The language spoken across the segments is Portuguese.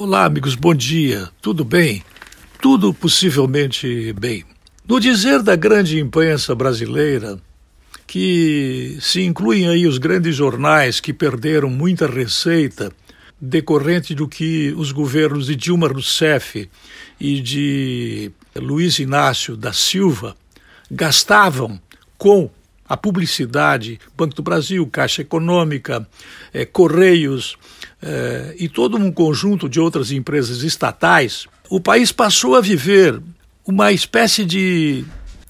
Olá, amigos, bom dia. Tudo bem? Tudo possivelmente bem. No dizer da grande imprensa brasileira, que se incluem aí os grandes jornais que perderam muita receita decorrente do que os governos de Dilma Rousseff e de Luiz Inácio da Silva gastavam com a publicidade, Banco do Brasil, Caixa Econômica, eh, Correios eh, e todo um conjunto de outras empresas estatais, o país passou a viver uma espécie de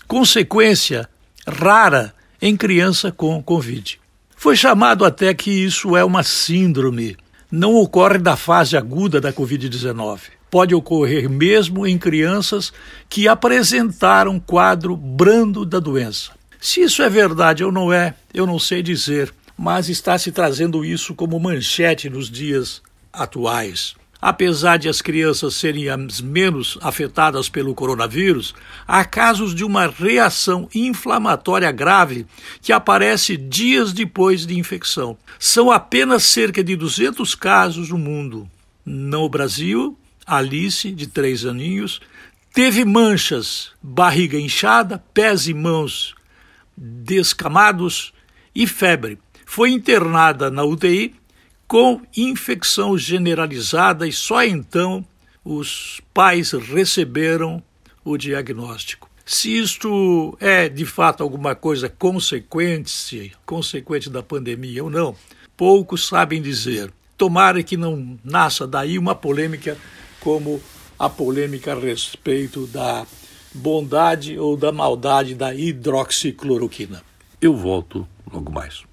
consequência rara em criança com Covid. Foi chamado até que isso é uma síndrome. Não ocorre da fase aguda da Covid-19. Pode ocorrer mesmo em crianças que apresentaram quadro brando da doença. Se isso é verdade ou não é, eu não sei dizer, mas está se trazendo isso como manchete nos dias atuais. Apesar de as crianças serem as menos afetadas pelo coronavírus, há casos de uma reação inflamatória grave que aparece dias depois de infecção. São apenas cerca de 200 casos no mundo. No Brasil, Alice, de três aninhos, teve manchas, barriga inchada, pés e mãos descamados e febre. Foi internada na UTI com infecção generalizada e só então os pais receberam o diagnóstico. Se isto é de fato alguma coisa consequente, consequente da pandemia ou não, poucos sabem dizer. Tomara que não nasça daí uma polêmica como a polêmica a respeito da bondade ou da maldade da hidroxicloroquina. Eu volto logo mais.